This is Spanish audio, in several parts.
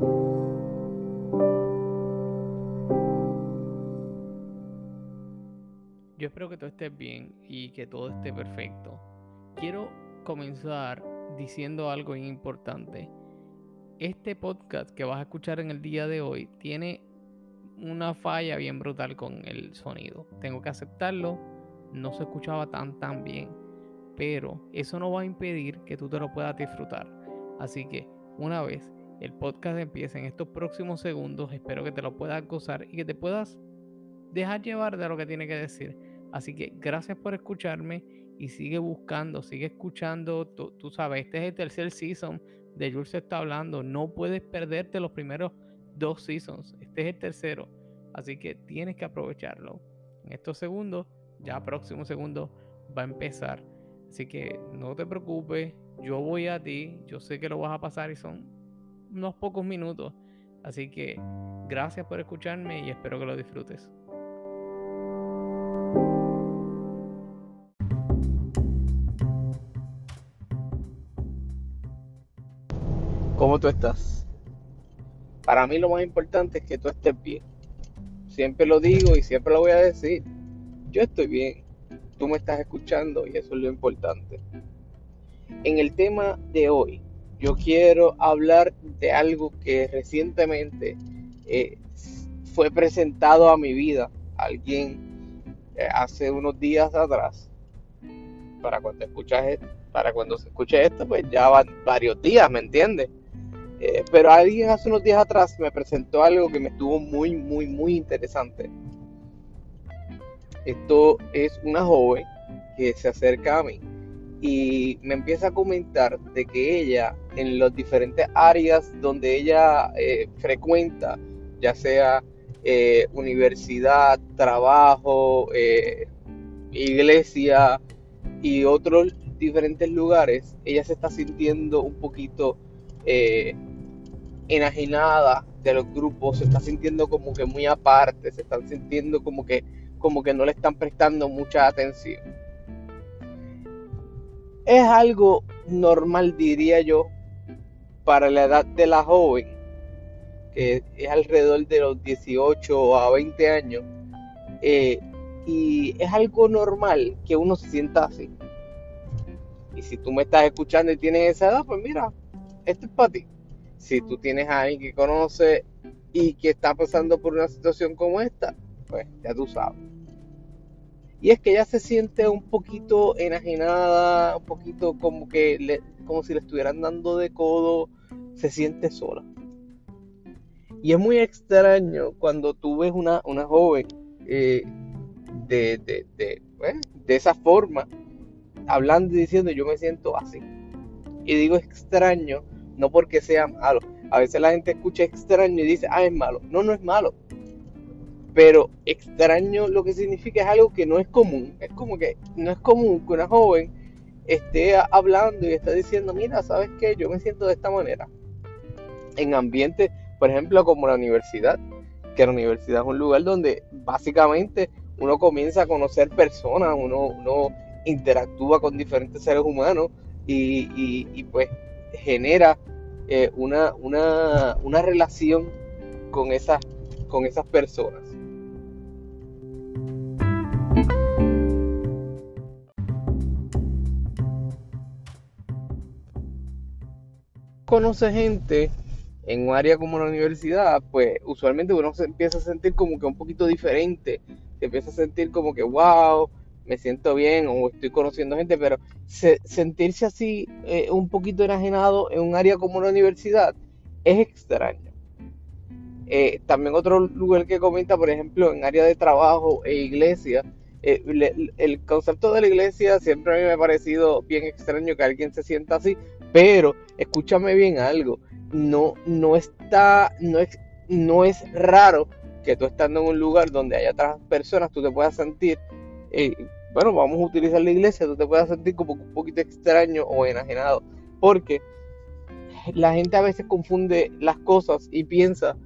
Yo espero que todo esté bien y que todo esté perfecto. Quiero comenzar diciendo algo importante. Este podcast que vas a escuchar en el día de hoy tiene una falla bien brutal con el sonido. Tengo que aceptarlo. No se escuchaba tan tan bien. Pero eso no va a impedir que tú te lo puedas disfrutar. Así que una vez el podcast empiece en estos próximos segundos, espero que te lo puedas gozar y que te puedas dejar llevar de lo que tiene que decir. Así que gracias por escucharme y sigue buscando, sigue escuchando. Tú, sabes, este es el tercer season de Jules está hablando. No puedes perderte los primeros dos seasons. Este es el tercero. Así que tienes que aprovecharlo. En estos segundos, ya próximo segundo, va a empezar. Así que no te preocupes. Yo voy a ti. Yo sé que lo vas a pasar y son unos pocos minutos. Así que gracias por escucharme y espero que lo disfrutes. ¿Cómo tú estás? Para mí lo más importante es que tú estés bien. Siempre lo digo y siempre lo voy a decir. Yo estoy bien. Tú me estás escuchando y eso es lo importante. En el tema de hoy, yo quiero hablar de algo que recientemente eh, fue presentado a mi vida. Alguien eh, hace unos días atrás. Para cuando escuchas para cuando se escuche esto, pues ya van varios días, ¿me entiendes? Eh, pero alguien hace unos días atrás me presentó algo que me estuvo muy, muy, muy interesante. Esto es una joven que se acerca a mí y me empieza a comentar de que ella en las diferentes áreas donde ella eh, frecuenta, ya sea eh, universidad, trabajo, iglesia y otros diferentes lugares, ella se está sintiendo un poquito enajenada de los grupos, se está sintiendo como que muy aparte, se están sintiendo como que, como que no le están prestando mucha atención. Es algo normal, diría yo, para la edad de la joven, que es alrededor de los 18 a 20 años, eh, y es algo normal que uno se sienta así. Y si tú me estás escuchando y tienes esa edad, pues mira, esto es para ti si tú tienes a alguien que conoce y que está pasando por una situación como esta, pues ya tú sabes. Y es que ella se siente un poquito enajenada, un poquito como que le, como si le estuvieran dando de codo, se siente sola. Y es muy extraño cuando tú ves una, una joven eh, de, de, de, pues, de esa forma, hablando y diciendo yo me siento así. Y digo extraño no porque sea malo. A veces la gente escucha extraño y dice, ah, es malo. No, no es malo. Pero extraño lo que significa es algo que no es común. Es como que no es común que una joven esté hablando y esté diciendo, mira, ¿sabes qué? Yo me siento de esta manera. En ambientes, por ejemplo, como la universidad, que la universidad es un lugar donde básicamente uno comienza a conocer personas, uno, interactúa con diferentes seres humanos y, pues genera eh, una, una, relación con esas, con esas personas. Conoce gente en un área como la universidad, pues usualmente uno se empieza a sentir como que un poquito diferente, se empieza a sentir como que wow, me siento bien o estoy conociendo gente, pero sentirse así eh, un poquito enajenado en un área como una universidad es extraño. Eh, también otro lugar que comenta, por ejemplo, en área de trabajo e iglesia, eh, el concepto de la iglesia siempre a mí me ha parecido bien extraño que alguien se sienta así, pero escúchame bien algo, no, no está, no es, no es raro que tú estando en un lugar donde haya otras personas, tú te puedas sentir bueno, vamos a utilizar la iglesia, tú te puedas sentir como un poquito extraño o enajenado, porque la gente a veces confunde las cosas y piensa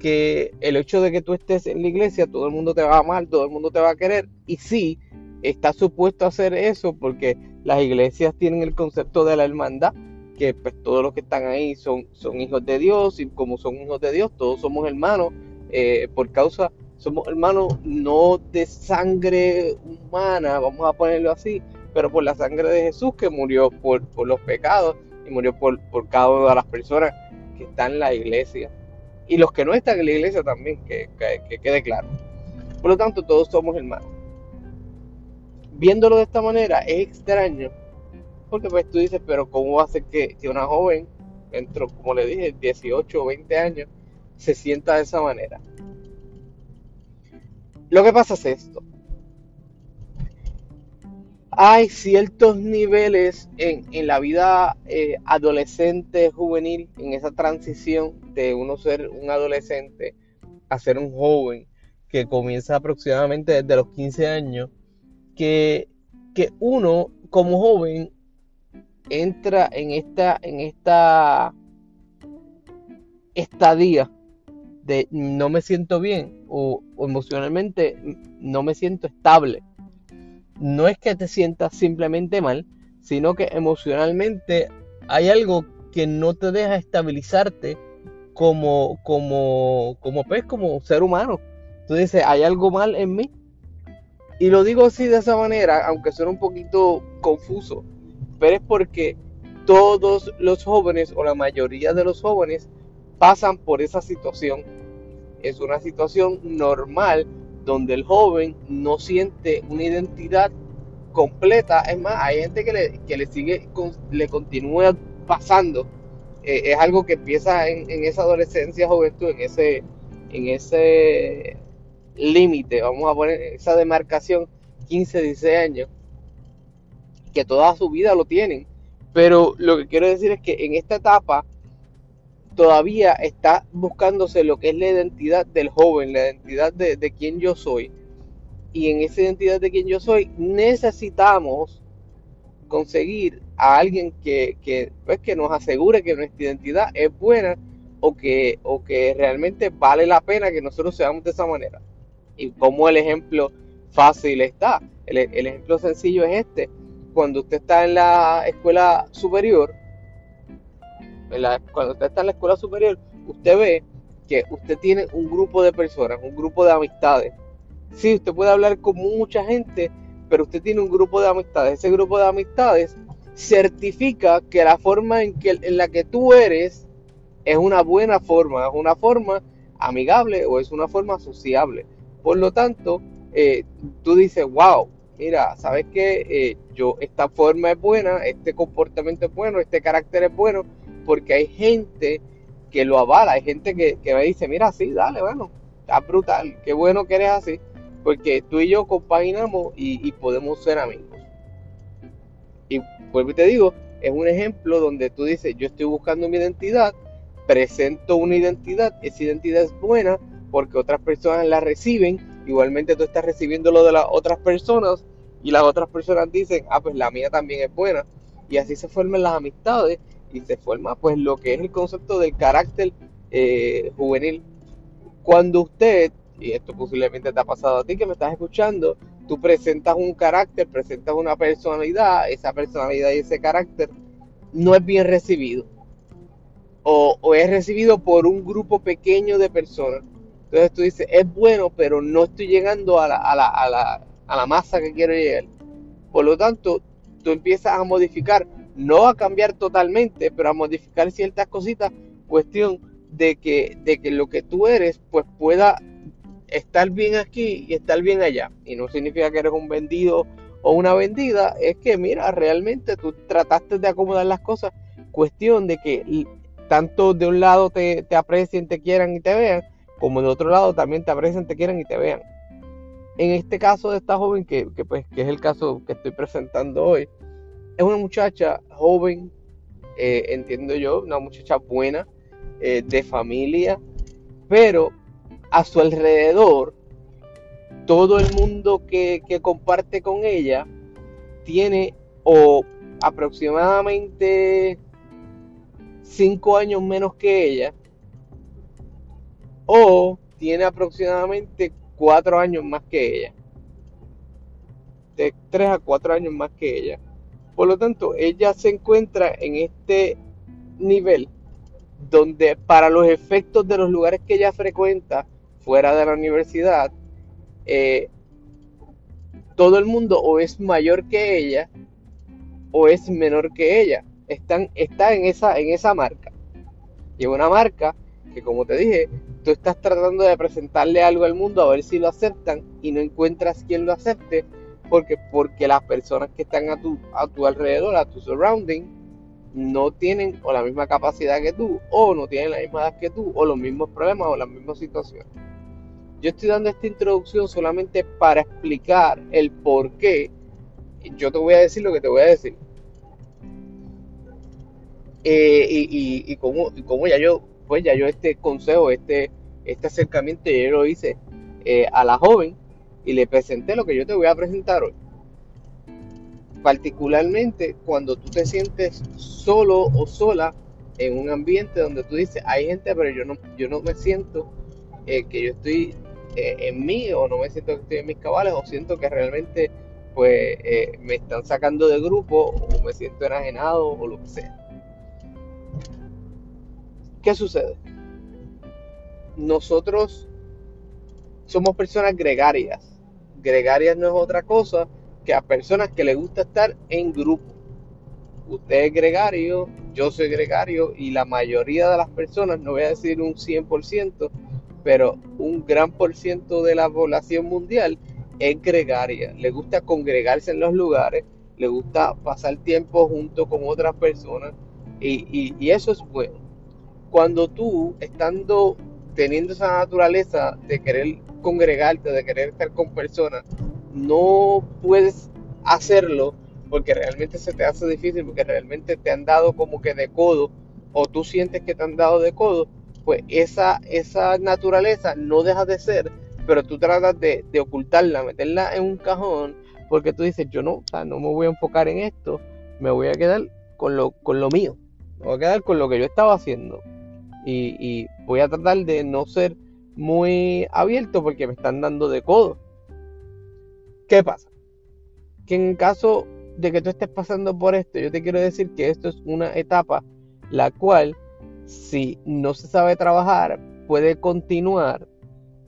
que el hecho de que tú estés en la iglesia, todo el mundo te va a amar, todo el mundo te va a querer, y sí, está supuesto a hacer eso porque las iglesias tienen el concepto de la hermandad, que pues todos los que están ahí son, son hijos de Dios y como son hijos de Dios, todos somos hermanos eh, por causa, somos hermanos no de sangre humana, vamos a ponerlo así, pero por la sangre de Jesús que murió por, los pecados y murió por, por cada una de las personas que están en la iglesia y los que no están en la iglesia también, que, que quede claro. Por lo tanto, todos somos hermanos. Viéndolo de esta manera es extraño porque pues tú dices, pero ¿cómo a ser que, una joven, dentro, como le dije, 18 o 20 años, se sienta de esa manera? Lo que pasa es esto. Hay ciertos niveles en, la vida eh, adolescente, juvenil, en esa transición de uno ser un adolescente a ser un joven que comienza aproximadamente desde los 15 años, que, que uno como joven entra en esta, en esta estadía de no me siento bien o, emocionalmente no me siento estable. No es que te sientas simplemente mal, sino que emocionalmente hay algo que no te deja estabilizarte como, como, como pues, como ser humano. Tú dices, hay algo mal en mí. Y lo digo así de esa manera, aunque suene un poquito confuso pero es porque todos los jóvenes o la mayoría de los jóvenes pasan por esa situación. Es una situación normal donde el joven no siente una identidad completa. Es más, hay gente que le, sigue, le continúa pasando. Eh, es algo que empieza en, esa adolescencia, juventud, en ese, en ese límite, vamos a poner esa demarcación, 15, 16 años, que toda su vida lo tienen. Pero lo que quiero decir es que en esta etapa todavía está buscándose lo que es la identidad del joven, la identidad de, quién yo soy. Y en esa identidad de quién yo soy necesitamos conseguir a alguien que, que, pues, que nos asegure que nuestra identidad es buena o que, o que realmente vale la pena que nosotros seamos de esa manera. Y como el ejemplo fácil está, el ejemplo sencillo es este cuando usted está en la escuela superior, cuando usted está en la escuela superior, usted ve que usted tiene un grupo de personas, un grupo de amistades. Sí, usted puede hablar con mucha gente, pero usted tiene un grupo de amistades. Ese grupo de amistades certifica que la forma en, la que tú eres es una buena forma, es una forma amigable o es una forma sociable. Por lo tanto, eh, tú dices, wow, mira, ¿sabes qué? Eh, yo, esta forma es buena, este comportamiento es bueno, este carácter es bueno, porque hay gente que lo avala, hay gente que, me dice, mira, sí, dale, bueno, está brutal, qué bueno que eres así, porque tú y yo compaginamos y, podemos ser amigos. Y vuelvo y te digo, es un ejemplo donde tú dices, yo estoy buscando mi identidad, presento una identidad, esa identidad es buena porque otras personas la reciben igualmente tú estás recibiendo lo de las otras personas y las otras personas dicen, ah, pues la mía también es buena. Y así se forman las amistades y se forma pues lo que es el concepto del carácter eh, juvenil. Cuando usted, y esto posiblemente te ha pasado a ti que me estás escuchando, tú presentas un carácter, presentas una personalidad, esa personalidad y ese carácter no es bien recibido. O, o es recibido por un grupo pequeño de personas entonces tú dices, es bueno, pero no estoy llegando a la, a masa que quiero llegar. Por lo tanto, tú empiezas a modificar, no a cambiar totalmente, pero a modificar ciertas cositas, cuestión de que, de que lo que tú eres, pues pueda estar bien aquí y estar bien allá. Y no significa que eres un vendido o una vendida, es que mira, realmente tú trataste de acomodar las cosas, cuestión de que tanto de un lado te aprecien, te quieran y te vean, como de otro lado también te aprecian, te quieren y te vean. En este caso de esta joven, que, pues, que es el caso que estoy presentando hoy, es una muchacha joven, eh, entiendo yo, una muchacha buena, eh, de familia, pero a su alrededor, todo el mundo que, que comparte con ella tiene o aproximadamente cinco años menos que ella o tiene aproximadamente cuatro años más que ella. De tres a cuatro años más que ella. Por lo tanto, ella se encuentra en este nivel donde para los efectos de los lugares que ella frecuenta fuera de la universidad, eh, todo el mundo o es mayor que ella o es menor que ella. Están, está en esa, en esa marca. Y una marca que, como te dije, tú estás tratando de presentarle algo al mundo a ver si lo aceptan y no encuentras quien lo acepte porque, porque las personas que están a tu, a tu alrededor, a tu surrounding, no tienen o la misma capacidad que tú, o no tienen la misma edad que tú, o los mismos problemas o las mismas situaciones. Yo estoy dando esta introducción solamente para explicar el por qué. Yo te voy a decir lo que te voy a decir. Eh, y, y, como, ya yo, pues ya yo este consejo, este, este acercamiento, yo lo hice eh, a la joven y le presenté lo que yo te voy a presentar hoy particularmente cuando tú te sientes solo o sola en un ambiente donde tú dices, hay gente, pero yo no, yo no me siento eh, que yo estoy eh, en mí o no me siento que estoy en mis cabales o siento que realmente pues me están sacando de grupo o me siento enajenado o lo que sea. ¿Qué sucede? Nosotros somos personas gregarias. Gregarias no es otra cosa que a personas que les gusta estar en grupo. Usted es gregario, yo soy gregario y la mayoría de las personas, no voy a decir un 100%, pero un gran por ciento de la población mundial es gregaria. Le gusta congregarse en los lugares, le gusta pasar tiempo junto con otras personas y, y eso es bueno. Cuando tú, estando teniendo esa naturaleza de querer congregarte, de querer estar con personas, no puedes hacerlo porque realmente se te hace difícil, porque realmente te han dado como que de codo, o tú sientes que te han dado de codo, pues esa, esa naturaleza no deja de ser, pero tú tratas de, ocultarla, meterla en un cajón, porque tú dices, yo no, no me voy a enfocar en esto, me voy a quedar con lo, con lo mío, me voy a quedar con lo que yo estaba haciendo. Y, voy a tratar de no ser muy abierto porque me están dando de codo. ¿Qué pasa? Que en caso de que tú estés pasando por esto, yo te quiero decir que esto es una etapa la cual si no se sabe trabajar puede continuar,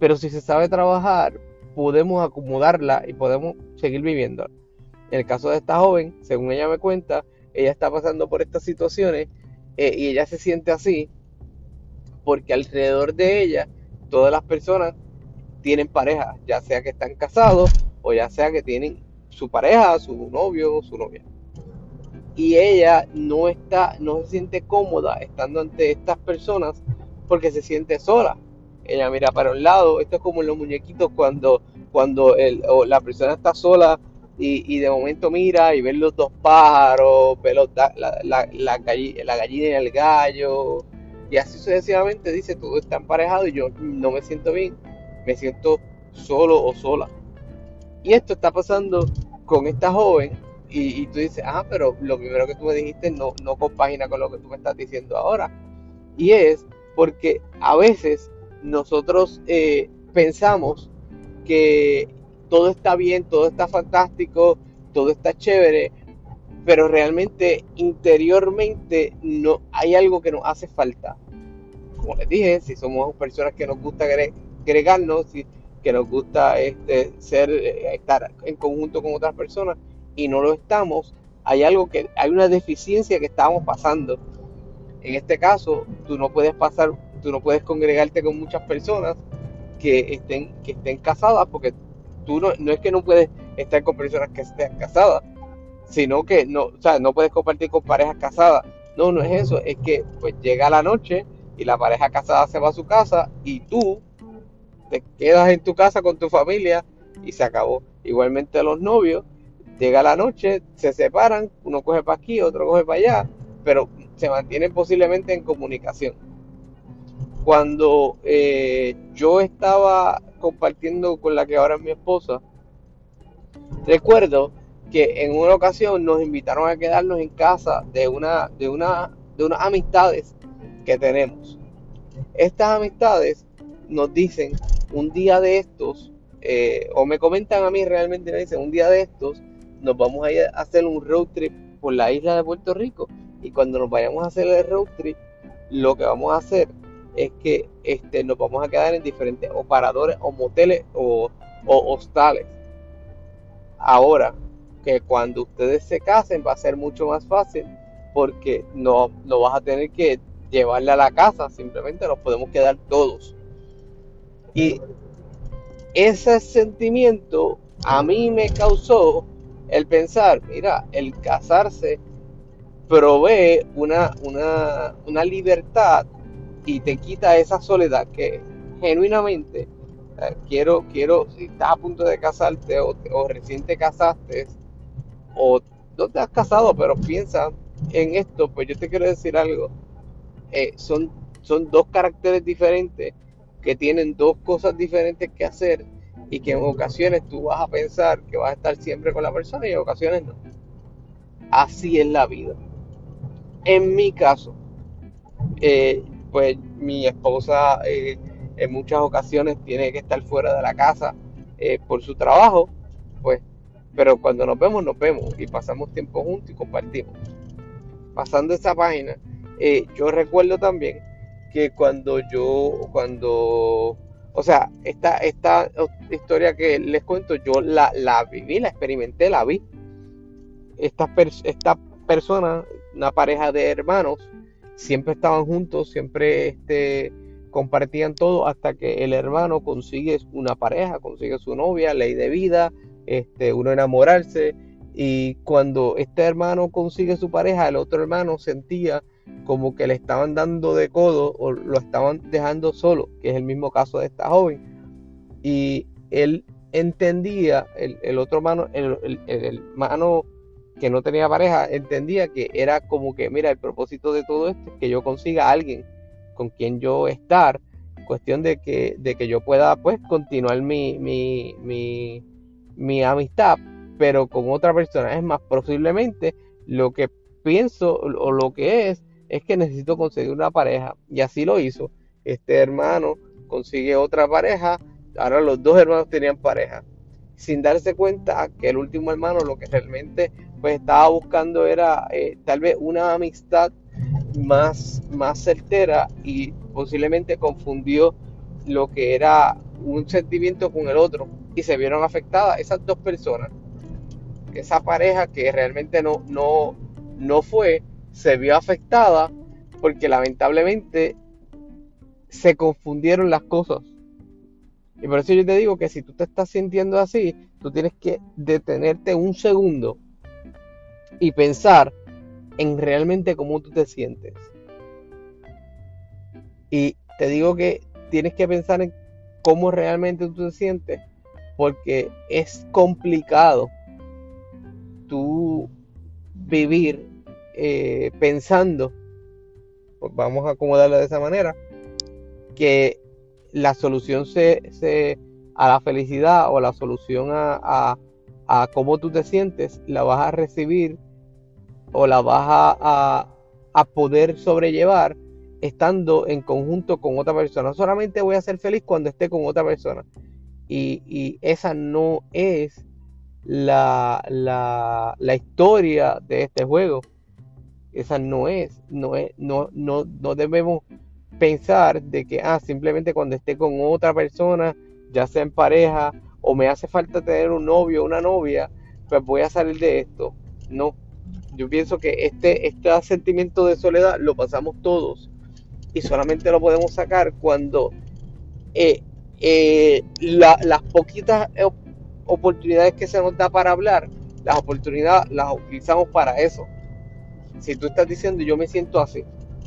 pero si se sabe trabajar podemos acomodarla y podemos seguir viviendo. En el caso de esta joven, según ella me cuenta, ella está pasando por estas situaciones eh, y ella se siente así porque alrededor de ella todas las personas tienen pareja, ya sea que están casados o ya sea que tienen su pareja, su novio, su novia. Y ella no está, no se siente cómoda estando ante estas personas porque se siente sola. Ella mira para un lado, esto es como en los muñequitos cuando, cuando el, la persona está sola y, de momento mira y ve los dos pájaros, ve la, la, la, gallina y el gallo, y así sucesivamente dice, todo está emparejado y yo no me siento bien, me siento solo o sola. Y esto está pasando con esta joven y, tú dices, ah, pero lo primero que tú me dijiste no, no compagina con lo que tú me estás diciendo ahora. Y es porque a veces nosotros eh, pensamos que todo está bien, todo está fantástico, todo está chévere, pero realmente interiormente no hay algo que nos hace falta. Como les dije, si somos personas que nos gusta agregarnos, que nos gusta este, ser, eh, estar en conjunto con otras personas y no lo estamos, hay algo que, hay una deficiencia que estamos pasando. En este caso, tú no puedes pasar, tú no puedes congregarte con muchas personas que estén, que estén casadas, porque tú no, no es que no puedes estar con personas que estén casadas, sino que no, o sea, no puedes compartir con parejas casadas. No, no es eso, es que pues llega la noche y la pareja casada se va a su casa y tú te quedas en tu casa con tu familia y se acabó. Igualmente los novios, llega la noche, se separan, uno coge para aquí, otro coge para allá, pero se mantienen posiblemente en comunicación. Cuando eh, yo estaba compartiendo con la que ahora es mi esposa, recuerdo que en una ocasión nos invitaron a quedarnos en casa de una de una de unas amistades que tenemos. Estas amistades nos dicen un día de estos, eh, o me comentan a mí realmente, me dicen, un día de estos nos vamos a ir a hacer un road trip por la isla de Puerto Rico. y cuando nos vayamos a hacer el road trip, lo que vamos a hacer es que este, nos vamos a quedar en diferentes operadores o moteles o, hostales. Ahora, que cuando ustedes se casen va a ser mucho más fácil porque no, no vas a tener que llevarle a la casa, simplemente nos podemos quedar todos. Y ese sentimiento a mí me causó el pensar, mira, el casarse provee una, una, libertad y te quita esa soledad que genuinamente eh, quiero, quiero, si estás a punto de casarte o, recién te casaste o no te has casado pero piensa en esto, pues yo te quiero decir algo. Eh, son, son dos caracteres diferentes que tienen dos cosas diferentes que hacer y que en ocasiones tú vas a pensar que vas a estar siempre con la persona y en ocasiones no. Así es la vida. En mi caso, eh, pues mi esposa eh, en muchas ocasiones tiene que estar fuera de la casa eh, por su trabajo, pues, pero cuando nos vemos, nos vemos y pasamos tiempo juntos y compartimos. Pasando esa página, yo recuerdo también que cuando yo, cuando o sea, esta, esta historia que les cuento, yo la, la viví, la experimenté, la vi. Esta, esta persona, una pareja de hermanos, siempre estaban juntos, siempre este, compartían todo hasta que el hermano consigue una pareja, consigue su novia, ley de vida, este, uno enamorarse. Y cuando este hermano consigue su pareja, el otro hermano sentía como que le estaban dando de codo o lo estaban dejando solo, que es el mismo caso de esta joven. Y él entendía, el, otro mano, el, hermano que no tenía pareja, entendía que era como que, mira, el propósito de todo esto es que yo consiga a alguien con quien yo estar, cuestión de que, de que yo pueda pues continuar mi, mi, mi, mi amistad, pero con otra persona. Es más, posiblemente lo que pienso o lo que es es que necesito conseguir una pareja. Y así lo hizo. Este hermano consigue otra pareja. Ahora los dos hermanos tenían pareja. Sin darse cuenta que el último hermano lo que realmente pues estaba buscando era eh, tal vez una amistad más, más certera y posiblemente confundió lo que era un sentimiento con el otro y se vieron afectadas esas dos personas. Esa pareja que realmente no, no, no fue, se vio afectada porque lamentablemente se confundieron las cosas. Y por eso yo te digo que si tú te estás sintiendo así, tú tienes que detenerte un segundo y pensar en realmente cómo tú te sientes. Y te digo que tienes que pensar en cómo realmente tú te sientes, porque es complicado tú vivir eh, pensando, pues vamos a acomodarla de esa manera, que la solución se, a la felicidad o la solución a, a, cómo tú te sientes, la vas a recibir o la vas a, a, poder sobrellevar estando en conjunto con otra persona. Solamente voy a ser feliz cuando esté con otra persona. Y, esa no es la, la, la, historia de este juego. Esa no es, no es, no, no, no debemos pensar de que, ah, simplemente cuando esté con otra persona, ya sea en pareja, o me hace falta tener un novio o una novia, pues voy a salir de esto. No, yo pienso que este, este sentimiento de soledad lo pasamos todos y solamente lo podemos sacar cuando eh, eh, las poquitas oportunidades que se nos da para hablar, las oportunidades las utilizamos para eso si tú estás diciendo yo me siento así,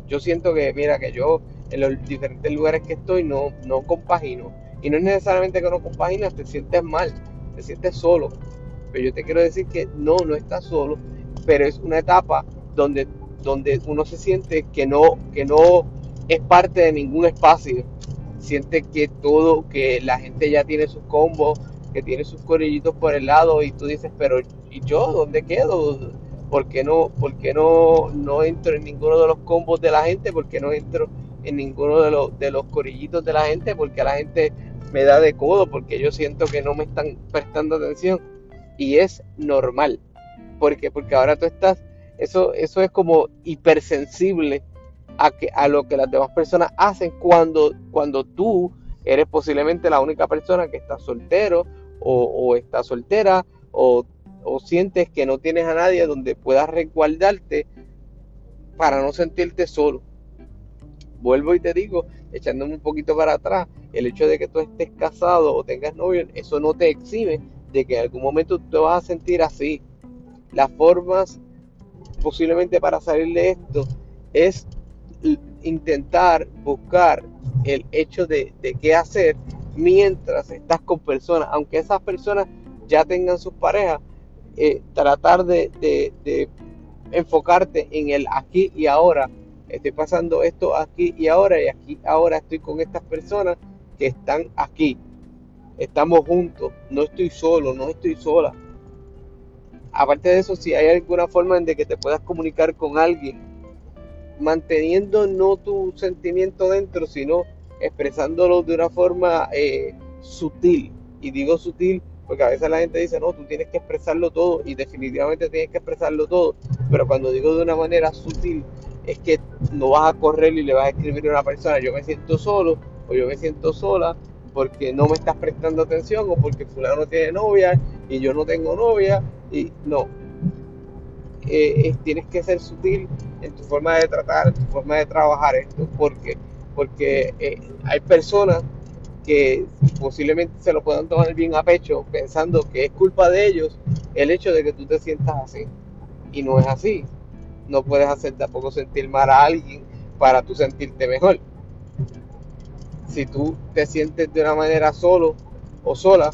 yo siento que, mira, que yo en los diferentes lugares que estoy no, no compagino. Y no es necesariamente que no compaginas, te sientes mal, te sientes solo. Pero yo te quiero decir que no, no estás solo, pero es una etapa donde, donde uno se siente que no, que no es parte de ningún espacio. Siente que todo, que la gente ya tiene sus combos, que tiene sus corillitos por el lado y tú dices, pero ¿y yo dónde quedo? ¿Por qué no, por no, no entro en ninguno de los combos de la gente? ¿Por qué no entro en ninguno de los, de los corillitos de la gente? Porque la gente me da de codo, porque yo siento que no me están prestando atención. Y es normal. ¿Por qué? Porque ahora tú estás eso, eso es como hipersensible a, que, a lo que las demás personas hacen cuando, cuando tú eres posiblemente la única persona que está soltero o, está soltera o, o, sientes que no tienes a nadie donde puedas resguardarte para no sentirte solo. Vuelvo y te digo, echándome un poquito para atrás, el hecho de que tú estés casado o tengas novio, eso no te exime de que en algún momento te vas a sentir así. Las formas posiblemente para salir de esto es intentar buscar el hecho de, qué hacer mientras estás con personas, aunque esas personas ya tengan sus parejas, eh, tratar de, de, enfocarte en el aquí y ahora. Estoy pasando esto aquí y ahora y aquí ahora estoy con estas personas que están aquí. Estamos juntos, no estoy solo, no estoy sola. Aparte de eso, si hay alguna forma en de que te puedas comunicar con alguien manteniendo no tu sentimiento dentro, sino expresándolo de una forma eh, sutil. Y digo sutil porque a veces la gente dice, no, tú tienes que expresarlo todo y definitivamente tienes que expresarlo todo. Pero cuando digo de una manera sutil, es que no vas a correr y le vas a escribir a una persona, yo me siento solo o yo me siento sola porque no me estás prestando atención o porque fulano tiene novia y yo no tengo novia y no. Eh, tienes que ser sutil en tu forma de tratar, en tu forma de trabajar esto, porque, porque eh, hay personas que posiblemente se lo puedan tomar bien a pecho pensando que es culpa de ellos el hecho de que tú te sientas así. Y no es así. No puedes hacer tampoco sentir mal a alguien para tú sentirte mejor. Si tú te sientes de una manera solo o sola,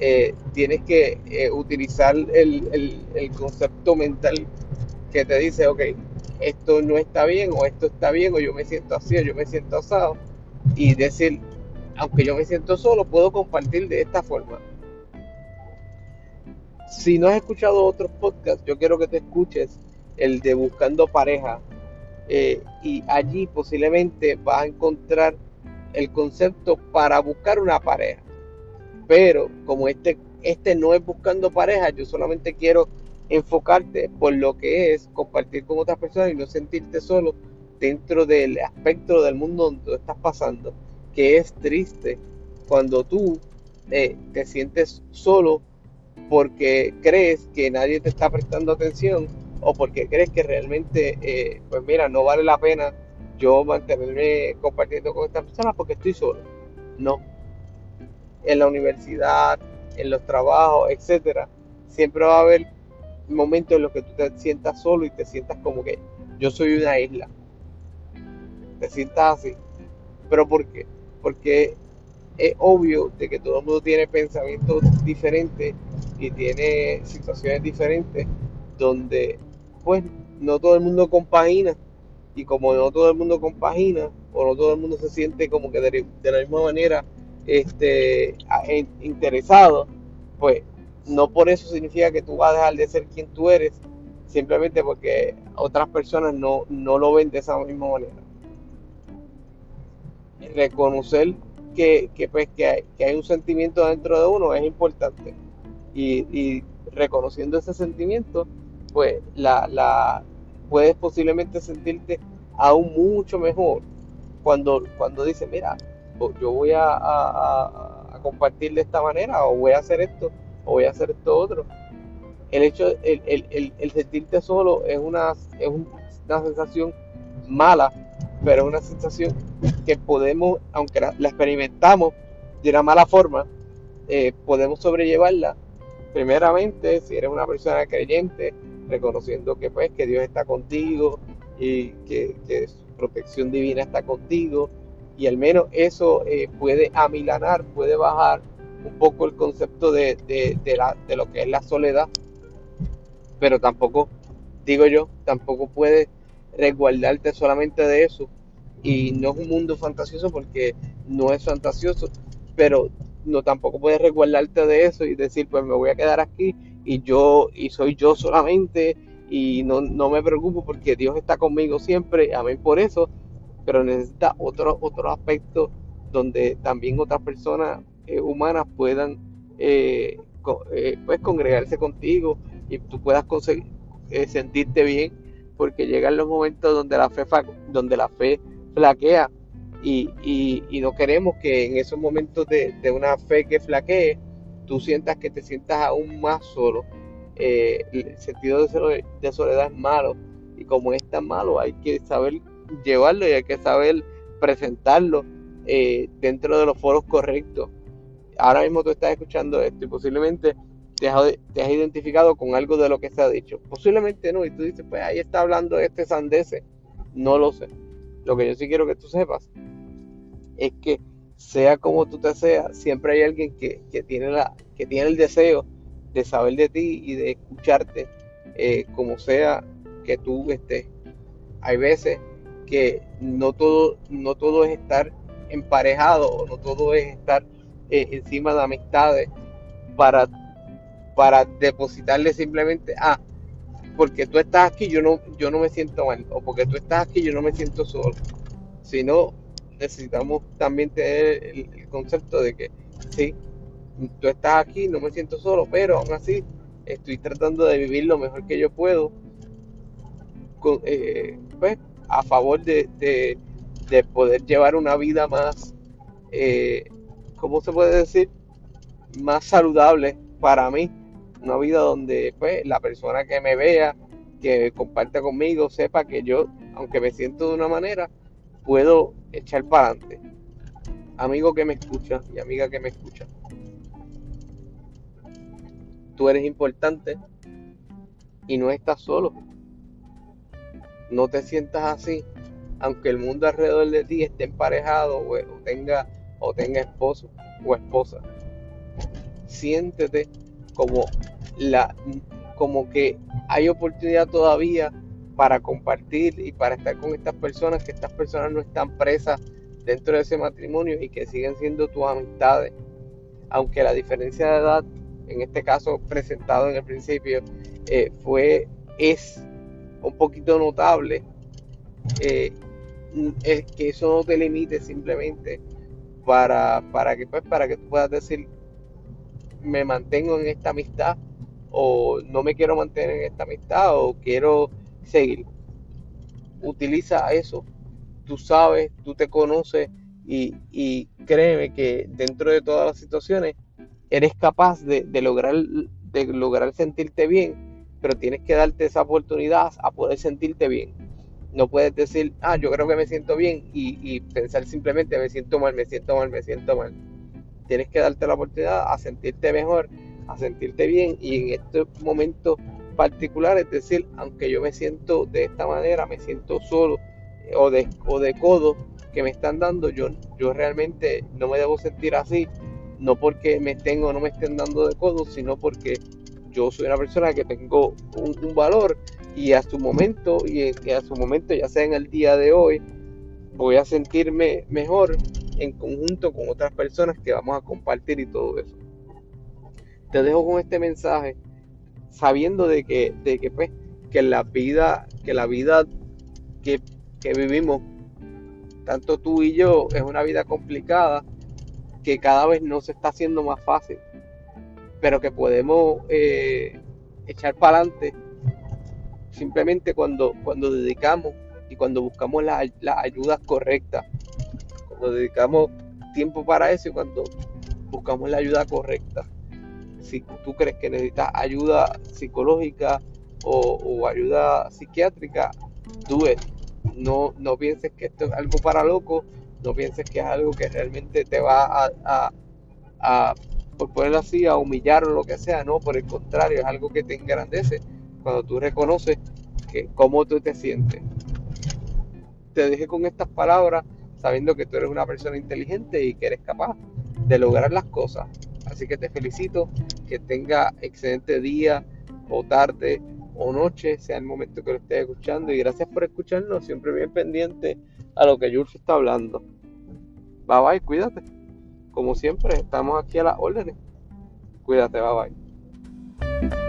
eh, tienes que eh, utilizar el, el, el concepto mental que te dice, ok, esto no está bien o esto está bien o yo me siento así o yo me siento asado y decir, aunque yo me siento solo, puedo compartir de esta forma. Si no has escuchado otros podcasts, yo quiero que te escuches el de Buscando Pareja eh, y allí posiblemente vas a encontrar el concepto para buscar una pareja. Pero como este, este no es buscando pareja, yo solamente quiero enfocarte por lo que es compartir con otras personas y no sentirte solo dentro del aspecto del mundo donde tú estás pasando, que es triste cuando tú eh, te sientes solo porque crees que nadie te está prestando atención o porque crees que realmente, eh, pues mira, no vale la pena yo mantenerme compartiendo con estas personas porque estoy solo. No. En la universidad, en los trabajos, etcétera, siempre va a haber momentos en los que tú te sientas solo y te sientas como que yo soy una isla. Te sientas así. ¿Pero por qué? Porque es obvio de que todo el mundo tiene pensamientos diferentes y tiene situaciones diferentes donde pues no todo el mundo compagina y como no todo el mundo compagina o no todo el mundo se siente como que de, la misma manera este, interesado, pues no por eso significa que tú vas a dejar de ser quien tú eres, simplemente porque otras personas no, no lo ven de esa misma manera. Reconocer que, que, pues, que, hay, que hay un sentimiento dentro de uno es importante. Y, reconociendo ese sentimiento, pues la, la, puedes posiblemente sentirte aún mucho mejor cuando, cuando dices, mira, yo voy a, a compartir de esta manera o voy a hacer esto o voy a hacer esto otro. El hecho, el, el, sentirte solo es una, es una sensación mala, pero es una sensación que podemos, aunque la, experimentamos de una mala forma, eh, podemos sobrellevarla. Primeramente, si eres una persona creyente, reconociendo que pues que Dios está contigo y que, que su protección divina está contigo y al menos eso eh, puede amilanar, puede bajar un poco el concepto de, la, de lo que es la soledad, pero tampoco, digo yo, tampoco puedes resguardarte solamente de eso. Y no es un mundo fantasioso porque no es fantasioso, pero no tampoco puedes resguardarte de eso y decir, pues me voy a quedar aquí y yo y soy yo solamente y no, no me preocupo porque Dios está conmigo siempre, amén por eso, pero necesita otro, otro aspecto donde también otras personas eh, humanas puedan eh, eh, pues congregarse contigo y tú puedas conseguir, sentirte bien, porque llegan los momentos donde la fe, donde la fe flaquea y, y, no queremos que en esos momentos de, de, una fe que flaquee, tú sientas que te sientas aún más solo. El sentido de, soledad es malo y como es tan malo hay que saber llevarlo y hay que saber presentarlo dentro de los foros correctos. Ahora mismo tú estás escuchando esto y posiblemente te has, identificado con algo de lo que se ha dicho. Posiblemente no, y tú dices, pues ahí está hablando este sandese. No lo sé. Lo que yo sí quiero que tú sepas es que sea como tú te seas, siempre hay alguien que, tiene, la, que tiene el deseo de saber de ti y de escucharte eh, como sea que tú estés. Hay veces que no todo, no todo es estar emparejado, no todo es estar eh, encima de amistades para, para depositarle simplemente, ah, porque tú estás aquí, yo no, yo no me siento mal, o porque tú estás aquí, yo no me siento solo. Sino necesitamos también tener el, concepto de que, sí, tú estás aquí, no me siento solo, pero aún así estoy tratando de vivir lo mejor que yo puedo, eh, pues, a favor de, de, poder llevar una vida más, eh, ¿cómo se puede decir? Más saludable para mí una vida donde pues la persona que me vea, que comparte conmigo, sepa que yo, aunque me siento de una manera, puedo echar para adelante. Amigo que me escucha y amiga que me escucha. Tú eres importante y no estás solo. No te sientas así, aunque el mundo alrededor de ti esté emparejado o, tenga o tenga esposo o esposa. Siéntete como la como que hay oportunidad todavía para compartir y para estar con estas personas, que estas personas no están presas dentro de ese matrimonio y que siguen siendo tus amistades. Aunque la diferencia de edad, en este caso presentado en el principio, eh, fue, es un poquito notable, eh, es que eso no te limite simplemente para, para, que, pues, para que tú puedas decir, me mantengo en esta amistad o no me quiero mantener en esta amistad o quiero seguir. Utiliza eso. Tú sabes, tú te conoces y, créeme que dentro de todas las situaciones eres capaz de, lograr, de lograr sentirte bien, pero tienes que darte esa oportunidad a poder sentirte bien. No puedes decir, ah, yo creo que me siento bien y, pensar simplemente me siento mal, me siento mal, me siento mal tienes que darte la oportunidad a sentirte mejor, a sentirte bien y en este momento particular, es decir, aunque yo me siento de esta manera, me siento solo eh, o de, o de codo que me están dando, yo, yo realmente no me debo sentir así, no porque me estén o no me estén dando de codo, sino porque yo soy una persona que tengo un, valor y a su momento, y, a su momento, ya sea en el día de hoy, voy a sentirme mejor en conjunto con otras personas que vamos a compartir y todo eso. Te dejo con este mensaje sabiendo de que, de que, pues, que la vida, que la vida que, vivimos, tanto tú y yo, es una vida complicada que cada vez no se está haciendo más fácil, pero que podemos eh, echar para adelante simplemente cuando, cuando dedicamos y cuando buscamos las la ayudas correctas cuando dedicamos tiempo para eso y cuando buscamos la ayuda correcta. Si tú crees que necesitas ayuda psicológica o, ayuda psiquiátrica, do No, no pienses que esto es algo para loco, no pienses que es algo que realmente te va a, a, por ponerlo así, a humillar o lo que sea, no, por el contrario, es algo que te engrandece cuando tú reconoces que cómo tú te sientes. Te dejé con estas palabras sabiendo que tú eres una persona inteligente y que eres capaz de lograr las cosas. Así que te felicito, que tenga excelente día o tarde o noche, sea el momento que lo estés escuchando. Y gracias por escucharnos, siempre bien pendiente a lo que Jules está hablando. Bye bye, cuídate. Como siempre, estamos aquí a las órdenes. Cuídate, bye bye.